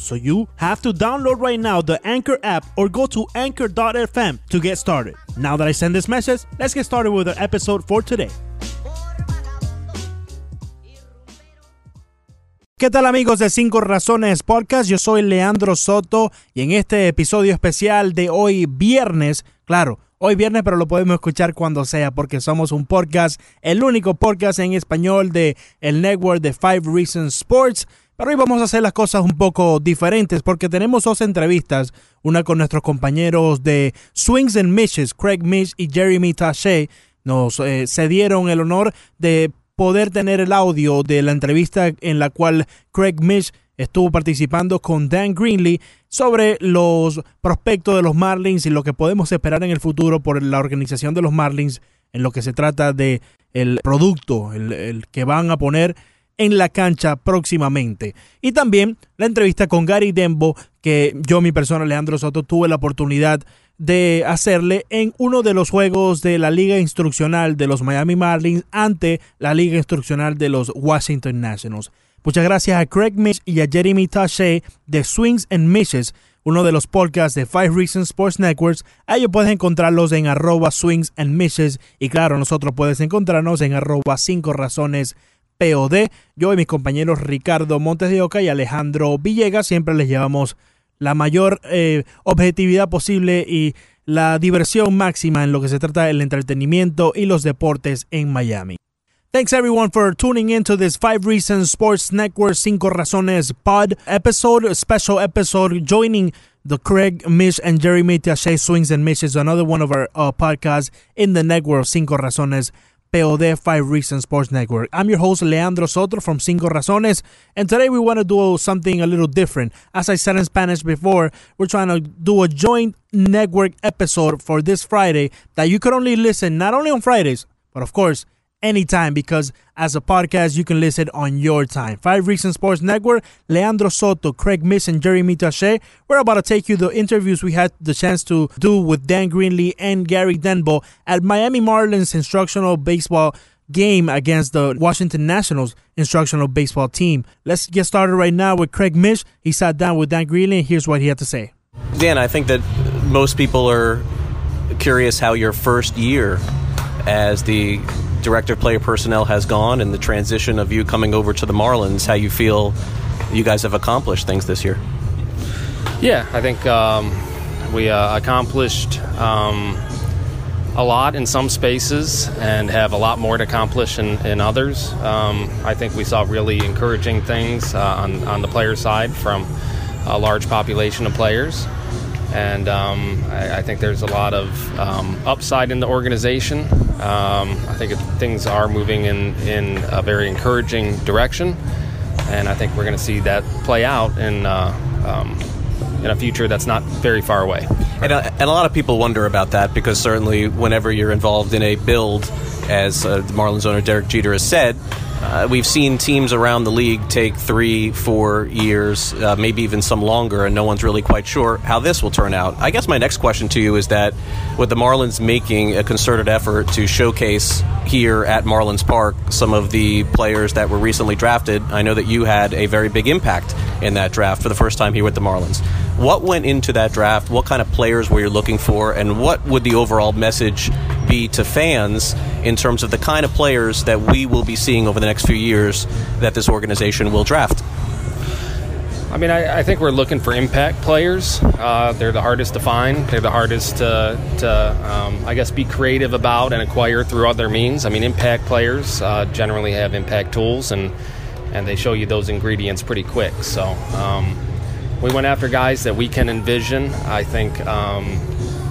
So you have to download right now the Anchor app or go to anchor.fm to get started. Now that I send this message, let's get started with our episode for today. ¿Qué tal amigos de Cinco Razones Podcast? Yo soy Leandro Soto y en este episodio especial de hoy viernes, claro, hoy viernes pero lo podemos escuchar cuando sea porque somos un podcast, el único podcast en español de el network de Five Reasons Sports. Pero hoy vamos a hacer las cosas un poco diferentes porque tenemos dos entrevistas, una con nuestros compañeros de Swings and Mishes, Craig Mish y Jeremy Taché. Nos eh, cedieron el honor de poder tener el audio de la entrevista en la cual Craig Mish estuvo participando con Dan Greenlee sobre los prospectos de los Marlins y lo que podemos esperar en el futuro por la organización de los Marlins en lo que se trata de el producto, el, el que van a poner en la cancha próximamente. Y también la entrevista con Gary Dembo, que yo, mi persona, Alejandro Soto, tuve la oportunidad de hacerle en uno de los juegos de la Liga Instruccional de los Miami Marlins ante la Liga Instruccional de los Washington Nationals. Muchas gracias a Craig Mish y a Jeremy Taché de Swings and Mishes, uno de los podcasts de Five Reasons Sports Networks. A ellos puedes encontrarlos en arroba swings and mishes. Y claro, nosotros puedes encontrarnos en arroba 5 razones POD. Yo y mis compañeros Ricardo Montes de Oca y Alejandro Villegas siempre les llevamos la mayor eh, objetividad posible y la diversión máxima en lo que se trata del entretenimiento y los deportes en Miami. Thanks everyone for tuning in to this Five Reasons Sports Network Cinco Razones pod episode, special episode joining the Craig Mish and Jeremy Taché Swings and Mishes, another one of our uh, podcasts in the network Cinco Razones POD 5 Reasons Sports Network. I'm your host, Leandro Soto from Cinco Razones, and today we want to do something a little different. As I said in Spanish before, we're trying to do a joint network episode for this Friday that you could only listen not only on Fridays, but of course, anytime because as a podcast you can listen on your time. Five Reasons Sports Network, Leandro Soto, Craig Mish, and Jeremy Taché. We're about to take you the interviews we had the chance to do with Dan Greenlee and Gary Denbo at Miami Marlins instructional baseball game against the Washington Nationals instructional baseball team. Let's get started right now with Craig Mish. He sat down with Dan Greenlee and here's what he had to say. Dan, I think that most people are curious how your first year as the director player personnel has gone and the transition of you coming over to the Marlins, how you feel you guys have accomplished things this year. Yeah, I think um, we uh, accomplished um, a lot in some spaces and have a lot more to accomplish in, in others. Um, I think we saw really encouraging things uh, on, on the player side from a large population of players. And um, I, I, think there's a lot of um, upside in the organization. Um, I think it, things are moving in, in a very encouraging direction. And I think we're going to see that play out in, uh, um, in a future that's not very far away. And, uh, and a lot of people wonder about that because certainly whenever you're involved in a build, as uh, the Marlins owner Derek Jeter has said, uh, we've seen teams around the league take three, four years, uh, maybe even some longer, and no one's really quite sure how this will turn out. I guess my next question to you is that with the Marlins making a concerted effort to showcase here at Marlins Park some of the players that were recently drafted, I know that you had a very big impact in that draft for the first time here with the Marlins. What went into that draft? What kind of players were you looking for? And what would the overall message be to fans in terms of the kind of players that we will be seeing over the next few years that this organization will draft? I mean, I, I, think we're looking for impact players. Uh, they're the hardest to find. They're the hardest to, to um, I guess, be creative about and acquire through other means. I mean, impact players uh, generally have impact tools, and and they show you those ingredients pretty quick. So um, we went after guys that we can envision. I think um,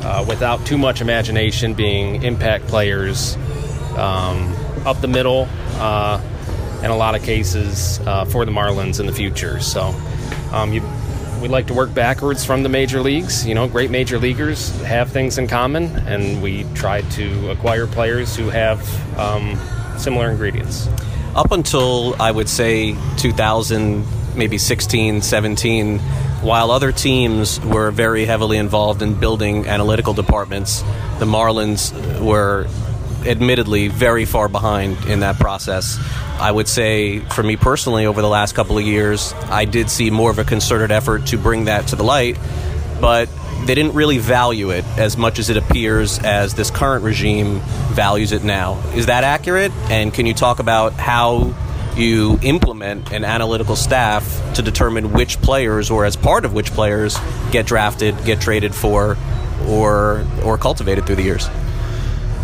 uh, without too much imagination, being impact players um, up the middle, uh, in a lot of cases uh, for the Marlins in the future. So um, you we like to work backwards from the major leagues. You know, great major leaguers have things in common, and we try to acquire players who have um, similar ingredients. Up until I would say 2000, maybe 16, 17, while other teams were very heavily involved in building analytical departments, the Marlins were admittedly very far behind in that process. I would say, for me personally, over the last couple of years, I did see more of a concerted effort to bring that to the light, but they didn't really value it as much as it appears as this current regime values it now. Is that accurate? And can you talk about how you implement an analytical staff to determine which players, or as part of which players, get drafted, get traded for, or or cultivated through the years?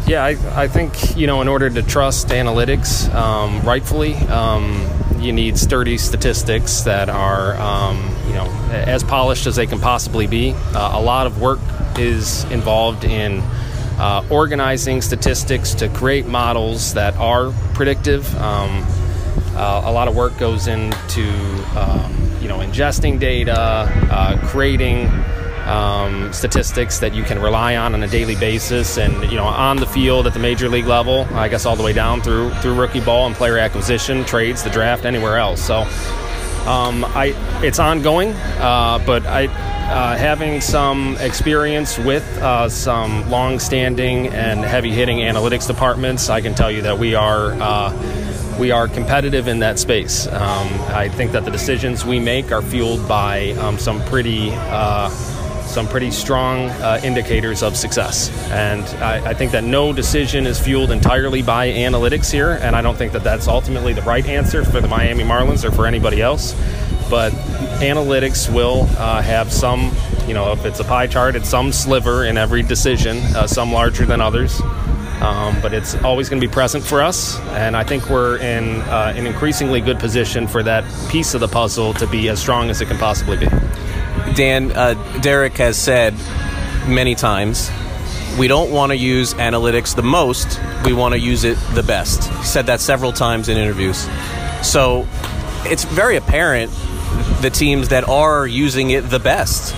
Yeah, I, I think you know in order to trust analytics um, rightfully, um, you need sturdy statistics that are um, you know as polished as they can possibly be. Uh, a lot of work is involved in uh, organizing statistics to create models that are predictive. Um, uh, a lot of work goes into um, you know ingesting data, uh, creating um, statistics that you can rely on on a daily basis, and you know on the field at the major league level, I guess all the way down through through rookie ball and player acquisition, trades, the draft, anywhere else. So um, I it's ongoing, uh, but I. Uh, having some experience with uh, some long-standing and heavy-hitting analytics departments, I can tell you that we are uh, we are competitive in that space. Um, I think that the decisions we make are fueled by um, some pretty uh, some pretty strong uh, indicators of success. And I, I, think that no decision is fueled entirely by analytics here, and I don't think that that's ultimately the right answer for the Miami Marlins or for anybody else. But analytics will uh, have some, you know, if it's a pie chart, it's some sliver in every decision, uh, some larger than others. Um, but it's always going to be present for us, and I think we're in uh, an increasingly good position for that piece of the puzzle to be as strong as it can possibly be. Dan, uh, Derek has said many times, we don't want to use analytics the most, we want to use it the best. He said that several times in interviews. So it's very apparent the teams that are using it the best.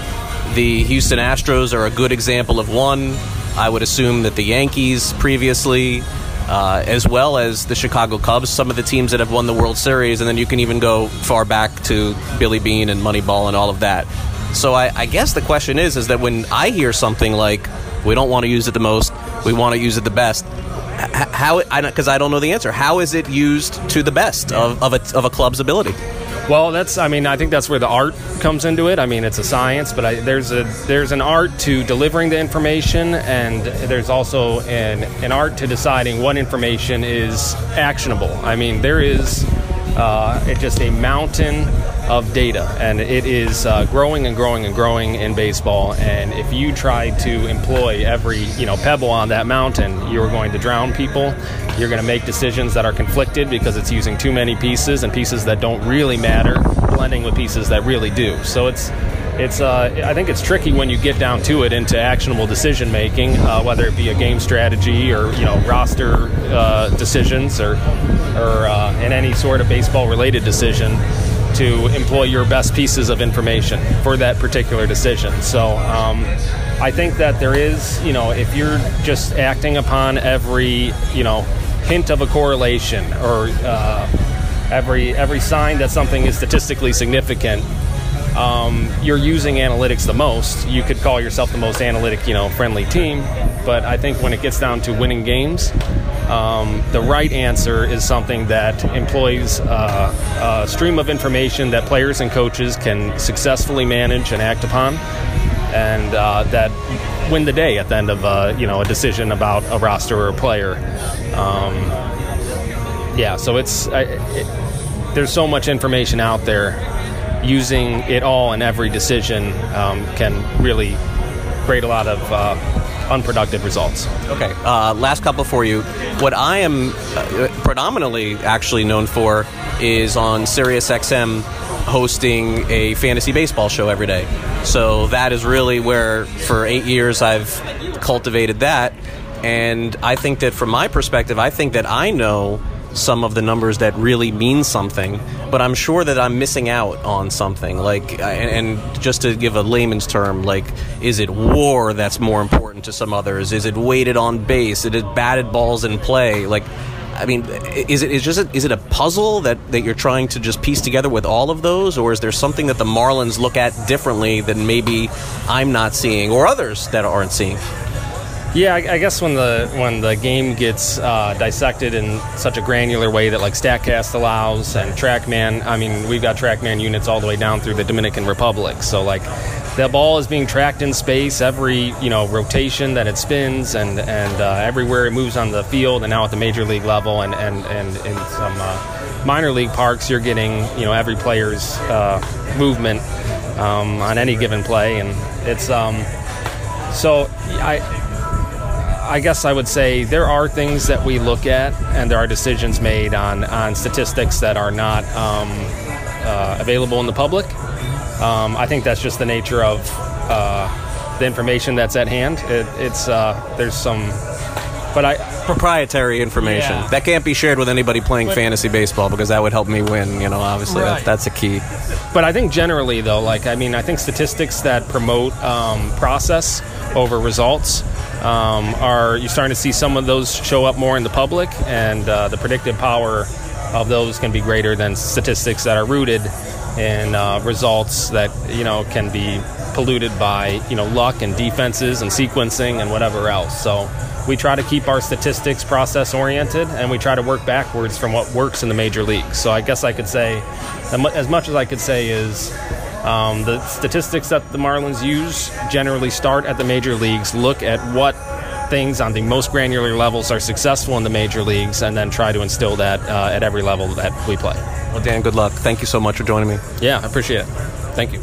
The Houston Astros are a good example of one. I would assume that the Yankees previously, uh, as well as the Chicago Cubs, some of the teams that have won the World Series, and then you can even go far back to Billy Beane and Moneyball and all of that. So I, I guess the question is, is that when I hear something like we don't want to use it the most, we want to use it the best, how because I, I, don't know the answer. How is it used to the best of, of, a, of a club's ability? Well, that's I mean I think that's where the art comes into it. I mean it's a science, but I, there's a there's an art to delivering the information, and there's also an an art to deciding what information is actionable. I mean there is uh, just a mountain of data, and it is uh, growing and growing and growing in baseball. And if you try to employ every you know pebble on that mountain, you're going to drown people. You're going to make decisions that are conflicted because it's using too many pieces and pieces that don't really matter, blending with pieces that really do. So it's it's uh, I think it's tricky when you get down to it into actionable decision making, uh, whether it be a game strategy or you know roster uh, decisions or or uh, in any sort of baseball related decision to employ your best pieces of information for that particular decision. So um, I think that there is, you know, if you're just acting upon every, you know, hint of a correlation or uh, every every sign that something is statistically significant, um, you're using analytics the most. You could call yourself the most analytic, you know, friendly team, but I think when it gets down to winning games, um, the right answer is something that employs uh, a stream of information that players and coaches can successfully manage and act upon, and uh, that win the day at the end of uh, you know a decision about a roster or a player. Um, yeah, so it's it, there's so much information out there. Using it all in every decision um, can really create a lot of uh, unproductive results. Okay, uh, last couple for you. What I am uh, predominantly actually known for is on SiriusXM hosting a fantasy baseball show every day. So that is really where, for eight years, I've cultivated that. And I think that from my perspective, I think that I know some of the numbers that really mean something. But I'm sure that I'm missing out on something. Like, and, and just to give a layman's term, like, is it WAR that's more important to some others? Is it weighted on base? Is it batted balls in play? Like, I mean, is it is just a, is it a puzzle that, that you're trying to just piece together with all of those, or is there something that the Marlins look at differently than maybe I'm not seeing, or others that aren't seeing? Yeah, I, I guess when the when the game gets uh, dissected in such a granular way that like Statcast allows and TrackMan, I mean, we've got TrackMan units all the way down through the Dominican Republic. So like, the ball is being tracked in space every you know rotation that it spins and and uh, everywhere it moves on the field, and now at the major league level and and and in some uh, minor league parks, you're getting you know every player's uh, movement um, on any given play, and it's um, so I I guess I would say there are things that we look at, and there are decisions made on on statistics that are not um, uh, available in the public. Um, I think that's just the nature of uh, the information that's at hand. It, it's uh, there's some, but I proprietary information yeah. that can't be shared with anybody playing but, fantasy baseball because that would help me win. You know, obviously right. that, that's a key. But I think generally though, like I mean, I think statistics that promote um, process over results um, are you're starting to see some of those show up more in the public, and uh, the predictive power of those can be greater than statistics that are rooted in uh, results that you know can be polluted by you know luck and defenses and sequencing and whatever else. So we try to keep our statistics process oriented, and we try to work backwards from what works in the major leagues. So I guess I could say, as much as I could say is um, the statistics that the Marlins use generally start at the major leagues, look at what things on the most granular levels are successful in the major leagues, and then try to instill that uh, at every level that we play. Well, Dan, good luck. Thank you so much for joining me. Yeah, I appreciate it. Thank you.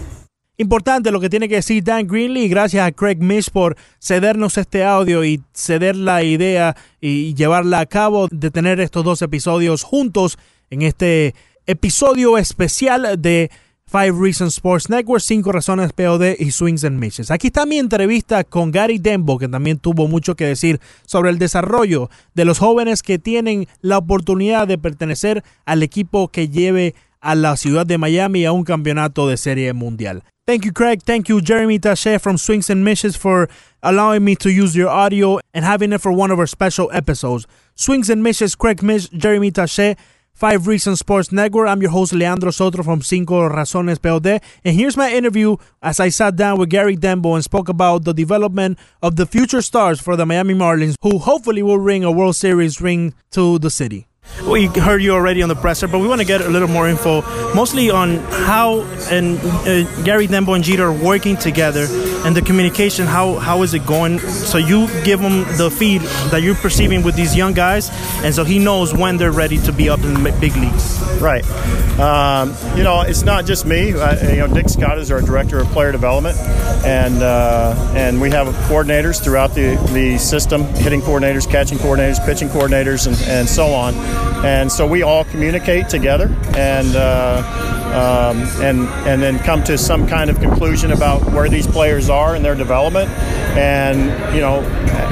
Importante lo que tiene que decir Dan Greenlee. Gracias a Craig Mish por cedernos este audio y ceder la idea y llevarla a cabo de tener estos dos episodios juntos en este episodio especial de Five Reasons Sports Network, Cinco Razones POD y Swings and Missions. Aquí está mi entrevista con Gary Dembo, que también tuvo mucho que decir sobre el desarrollo de los jóvenes que tienen la oportunidad de pertenecer al equipo que lleve a la ciudad de Miami a un campeonato de serie mundial. Thank you, Craig. Thank you, Jeremy Taché from Swings and Missions for allowing me to use your audio and having it for one of our special episodes. Swings and Missions, Craig Mish, Jeremy Taché. Five Reasons Sports Network. I'm your host, Leandro Soto from Cinco Razones POD. And here's my interview as I sat down with Gary Denbo and spoke about the development of the future stars for the Miami Marlins, who hopefully will bring a World Series ring to the city. We heard you already on the presser, but we want to get a little more info, mostly on how and uh, Gary Denbo and Jeter are working together, and the communication. How how is it going? So you give him the feed that you're perceiving with these young guys, and so he knows when they're ready to be up in the big leagues. Right. Um, you know, it's not just me. Uh, you know, Dick Scott is our director of player development, and uh, and we have coordinators throughout the the system, hitting coordinators, catching coordinators, pitching coordinators, and, and so on and so we all communicate together and uh, um, and and then come to some kind of conclusion about where these players are in their development. And you know,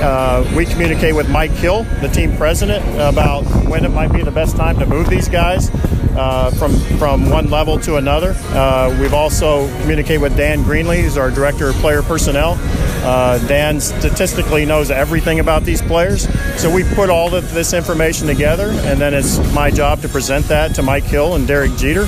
uh, we communicate with Mike Hill, the team president, about when it might be the best time to move these guys uh, from from one level to another. Uh, we've also communicated with Dan Greenlee, who's our director of player personnel. Uh, Dan statistically knows everything about these players, so we put all of this information together, and then it's my job to present that to Mike Hill and Derek Jeter.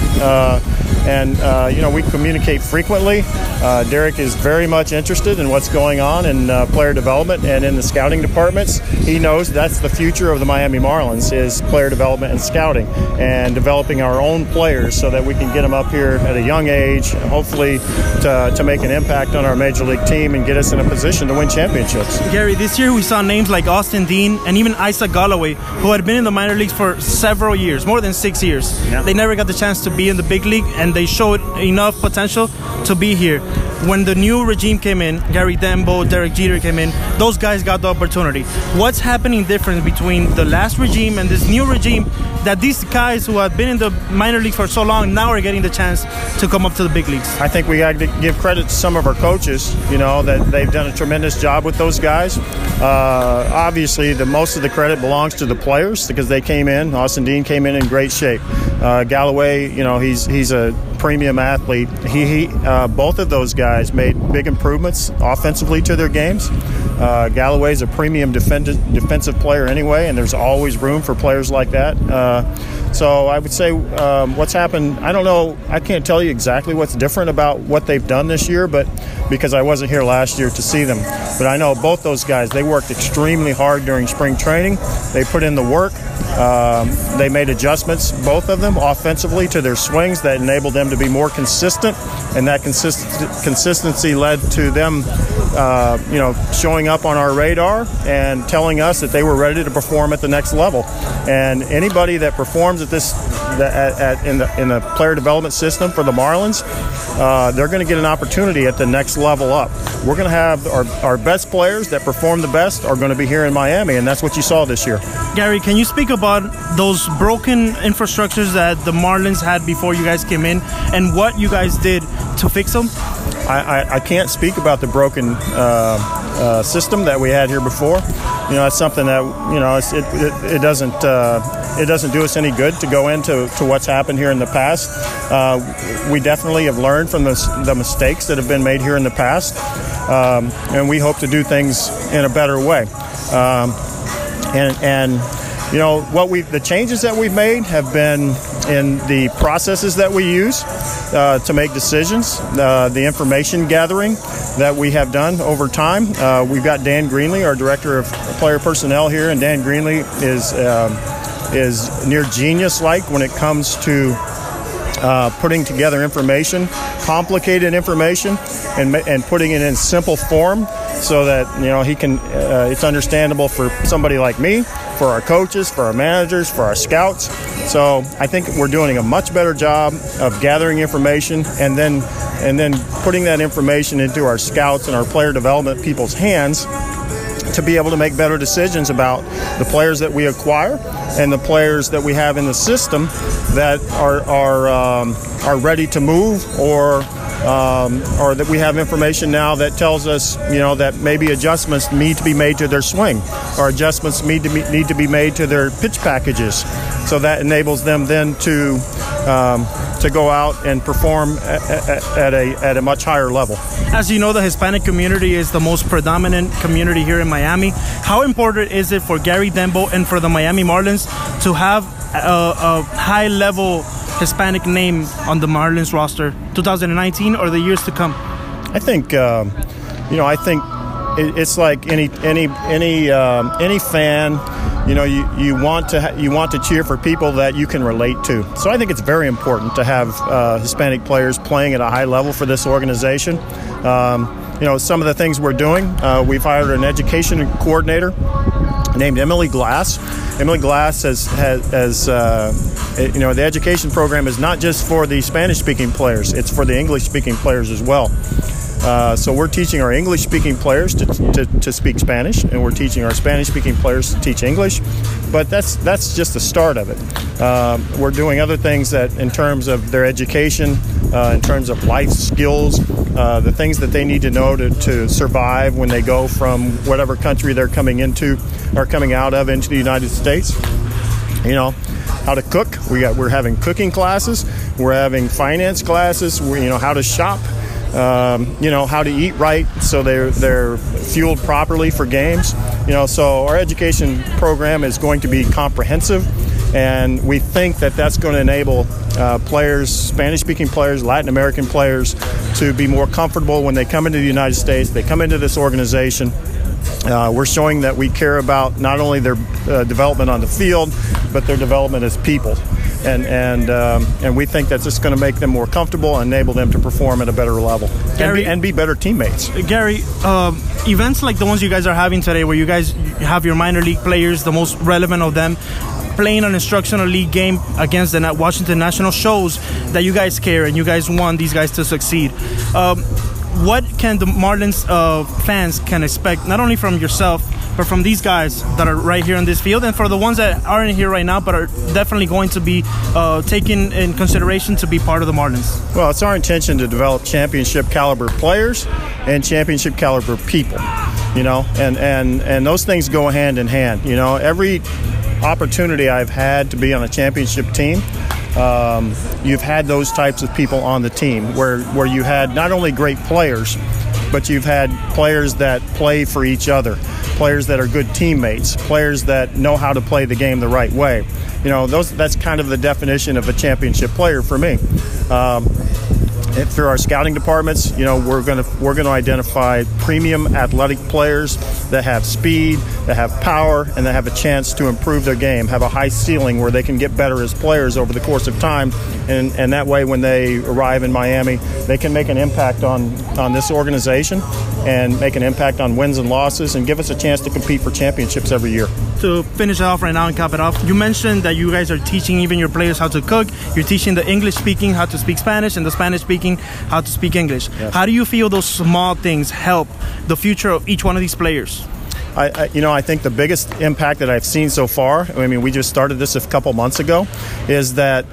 And uh, you know we communicate frequently. Uh, Derek is very much interested in what's going on in uh, player development and in the scouting departments. He knows that's the future of the Miami Marlins is player development and scouting, and developing our own players so that we can get them up here at a young age, hopefully to, to make an impact on our major league team and get us in a position to win championships. Gary, this year we saw names like Austin Dean and even Isaac Galloway, who had been in the minor leagues for several years, more than six years. Yeah. They never got the chance to be in the big league, and they showed enough potential to be here. When the new regime came in, Gary Denbo, Derek Jeter came in, those guys got the opportunity. What's happening different between the last regime and this new regime that these guys who have been in the minor league for so long now are getting the chance to come up to the big leagues? I think we got to give credit to some of our coaches. You know that they've done a tremendous job with those guys. Uh, obviously, the most of the credit belongs to the players because they came in. Austin Dean came in in great shape. Uh, Galloway, you know, he's he's a premium athlete. He, he uh, both of those guys made big improvements offensively to their games. Uh, Galloway's a premium defend- defensive player anyway, and there's always room for players like that. Uh, so I would say um, what's happened. I don't know. I can't tell you exactly what's different about what they've done this year, but because I wasn't here last year to see them. But I know both those guys. They worked extremely hard during spring training. They put in the work. Um, they made adjustments, both of them, offensively to their swings that enabled them to be more consistent, and that consist- consistency led to them, uh, you know, showing up on our radar and telling us that they were ready to perform at the next level. And anybody that performs at this, at, at, in the in the player development system for the Marlins, uh, they're going to get an opportunity at the next level up. We're going to have our, our best players that perform the best are going to be here in Miami, and that's what you saw this year. Gary, can you speak about those broken infrastructures that the Marlins had before you guys came in and what you guys did to fix them? I, I, I can't speak about the broken uh, uh, system that we had here before. You know, that's something that you know it, it, it doesn't uh, it doesn't do us any good to go into to what's happened here in the past. Uh, we definitely have learned from the, the mistakes that have been made here in the past, um, and we hope to do things in a better way. Um, and and you know what we the changes that we've made have been in the processes that we use uh, to make decisions, uh, the information gathering that we have done over time. Uh, we've got Dan Greenlee, our director of player personnel here, and Dan Greenlee is um, is near genius-like when it comes to uh, putting together information, complicated information, and, and putting it in simple form so that you know he can. Uh, it's understandable for somebody like me, for our coaches, for our managers, for our scouts. So I think we're doing a much better job of gathering information and then and then putting that information into our scouts and our player development people's hands to be able to make better decisions about the players that we acquire and the players that we have in the system that are are um, are ready to move or um, or that we have information now that tells us, you know, that maybe adjustments need to be made to their swing, or adjustments need to be, need to be made to their pitch packages. So that enables them then to um, to go out and perform at, a at a much higher level. As you know, the Hispanic community is the most predominant community here in Miami. How important is it for Gary Denbo and for the Miami Marlins to have a, a high level Hispanic name on the Marlins roster, 2019 or the years to come? I think, um, you know, I think it's like any any any um, any fan. You know, you, you want to ha- you want to cheer for people that you can relate to. So I think it's very important to have uh, Hispanic players playing at a high level for this organization. Um, you know, some of the things we're doing. Uh, we've hired an education coordinator named Emily Glass. Emily Glass has, has, has uh, you know, the education program is not just for the Spanish speaking players, it's for the English speaking players as well. Uh, so we're teaching our English speaking players to, to, to, speak Spanish, and we're teaching our Spanish speaking players to teach English. But that's that's just the start of it. Um, we're doing other things that, in terms of their education, uh, in terms of life skills, uh, the things that they need to know to, to survive when they go from whatever country they're coming into or coming out of into the United States. You know, how to cook. We got we're having cooking classes. We're having finance classes. We, you know how to shop um, you know how to eat right so they're they're fueled properly for games. You know so our education program is going to be comprehensive and we think that that's going to enable uh, players spanish speaking players latin american players to be more comfortable when they come into the united states they come into this organization. Uh, we're showing that we care about not only their uh, development on the field, but their development as people and and um, and we think that's just going to make them more comfortable and enable them to perform at a better level Gary, and, be, and be better teammates. Gary, um, events like the ones you guys are having today, where you guys have your minor league players, the most relevant of them, playing an instructional league game against the Washington National shows that you guys care and you guys want these guys to succeed. Um, what can the Marlins uh, fans can expect not only from yourself but from these guys that are right here in this field, and for the ones that aren't here right now, but are definitely going to be uh, taken in consideration to be part of the Marlins? Well, it's our intention to develop championship caliber players and championship caliber people. You know, and and and those things go hand in hand. You know, every opportunity I've had to be on a championship team. Um, you've had those types of people on the team where, where you had not only great players, but you've had players that play for each other, players that are good teammates, players that know how to play the game the right way. You know, those that's kind of the definition of a championship player for me. Um, through our scouting departments, you know, we're going to we're going to identify premium athletic players that have speed, that have power, and that have a chance to improve their game, have a high ceiling where they can get better as players over the course of time, and and that way when they arrive in Miami, they can make an impact on on this organization and make an impact on wins and losses and give us a chance to compete for championships every year. To finish it off right now and cap it off, you mentioned that you guys are teaching even your players how to cook. You're teaching the English speaking how to speak Spanish and the Spanish speaking how to speak English. Yes. How do you feel those small things help the future of each one of these players? I, I, you know, I think the biggest impact that I've seen so far, I mean, we just started this a couple months ago, is that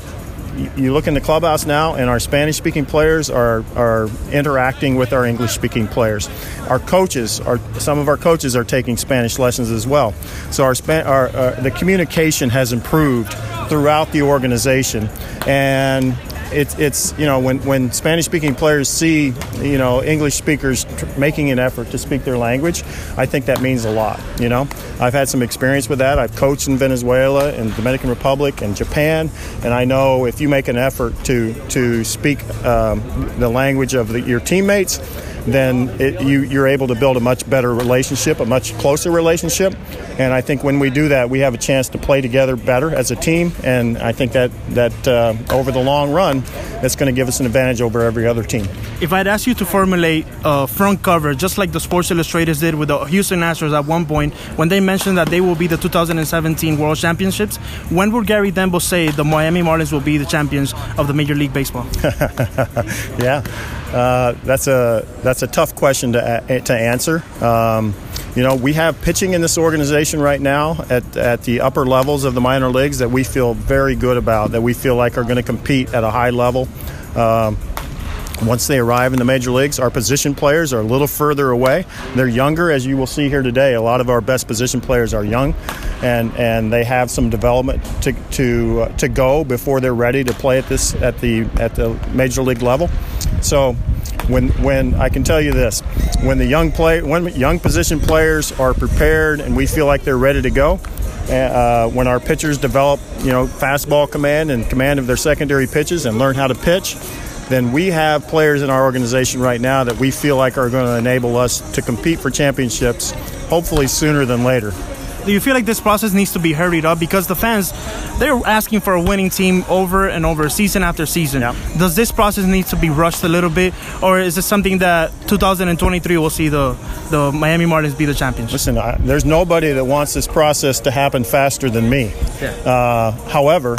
you look in the clubhouse now, and our Spanish speaking players are, are interacting with our English speaking players. Our coaches, are, some of our coaches are taking Spanish lessons as well. So our, our uh, the communication has improved throughout the organization, and it's it's you know when when Spanish speaking players see you know English speakers tr- making an effort to speak their language, I think that means a lot. You know, I've had some experience with that. I've coached in Venezuela and Dominican Republic and Japan, and I know if you make an effort to to speak um, the language of the, your teammates then it, you, you're able to build a much better relationship, a much closer relationship. And I think when we do that, we have a chance to play together better as a team. And I think that that uh, over the long run, that's going to give us an advantage over every other team. If I'd ask you to formulate a front cover, just like the Sports Illustrators did with the Houston Astros at one point, when they mentioned that they will be the 2017 World Championships, when will Gary Denbo say the Miami Marlins will be the champions of the Major League Baseball? yeah, uh, that's a that's a tough question to to answer. Um, you know, we have pitching in this organization right now at, at the upper levels of the minor leagues that we feel very good about, that we feel like are going to compete at a high level. Um, once they arrive in the major leagues, our position players are a little further away. They're younger, as you will see here today. A lot of our best position players are young, and, and they have some development to to uh, to go before they're ready to play at this at the at the major league level. So when when I can tell you this, when the young play when young position players are prepared and we feel like they're ready to go, uh, when our pitchers develop you know fastball command and command of their secondary pitches and learn how to pitch then we have players in our organization right now that we feel like are going to enable us to compete for championships, hopefully sooner than later do you feel like this process needs to be hurried up because the fans they're asking for a winning team over and over season after season yep. does this process need to be rushed a little bit or is it something that 2023 will see the the Miami Marlins be the champions listen I, there's nobody that wants this process to happen faster than me yeah. uh, however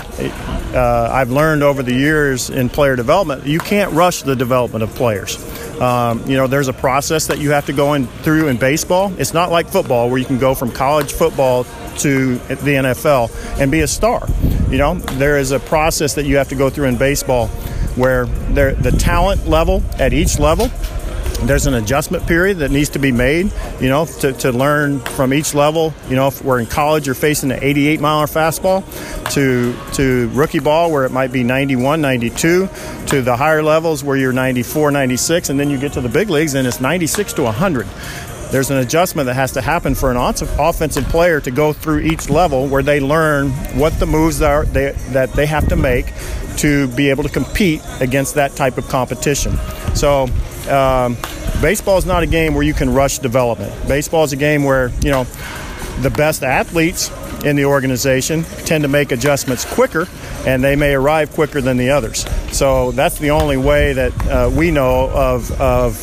uh, I've learned over the years in player development you can't rush the development of players um, you know, there's a process that you have to go in through in baseball. It's not like football where you can go from college football to the NFL and be a star. You know, there is a process that you have to go through in baseball where there, the talent level at each level there's an adjustment period that needs to be made, you know, to, to learn from each level. You know, if we're in college, you're facing an 88 mile hour fastball to, to rookie ball where it might be 91, 92, to the higher levels where you're 94, 96, and then you get to the big leagues and it's 96 to 100 there's an adjustment that has to happen for an offensive player to go through each level where they learn what the moves are they, that they have to make to be able to compete against that type of competition. So um, baseball is not a game where you can rush development. Baseball is a game where you know the best athletes in the organization tend to make adjustments quicker, and they may arrive quicker than the others. So that's the only way that uh, we know of of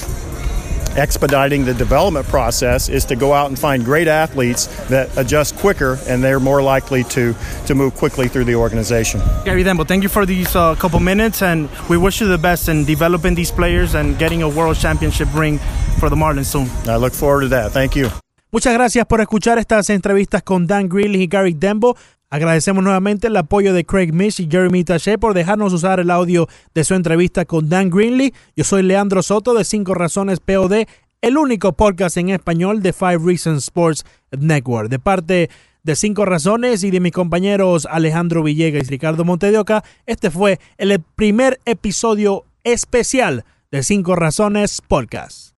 expediting the development process is to go out and find great athletes that adjust quicker and they're more likely to to move quickly through the organization. Gary Denbo, thank you for these uh, couple minutes and we wish you the best in developing these players and getting a world championship ring for the Marlins soon. I look forward to that. Thank you. Muchas gracias por escuchar estas entrevistas con Dan Greenlee y Gary Denbo. Agradecemos nuevamente el apoyo de Craig Mish y Jeremy Taché por dejarnos usar el audio de su entrevista con Dan Greenley. Yo soy Leandro Soto de Cinco Razones POD, el único podcast en español de Five Reasons Sports Network. De parte de Cinco Razones y de mis compañeros Alejandro Villegas y Ricardo Montedioca, este fue el primer episodio especial de Cinco Razones Podcast.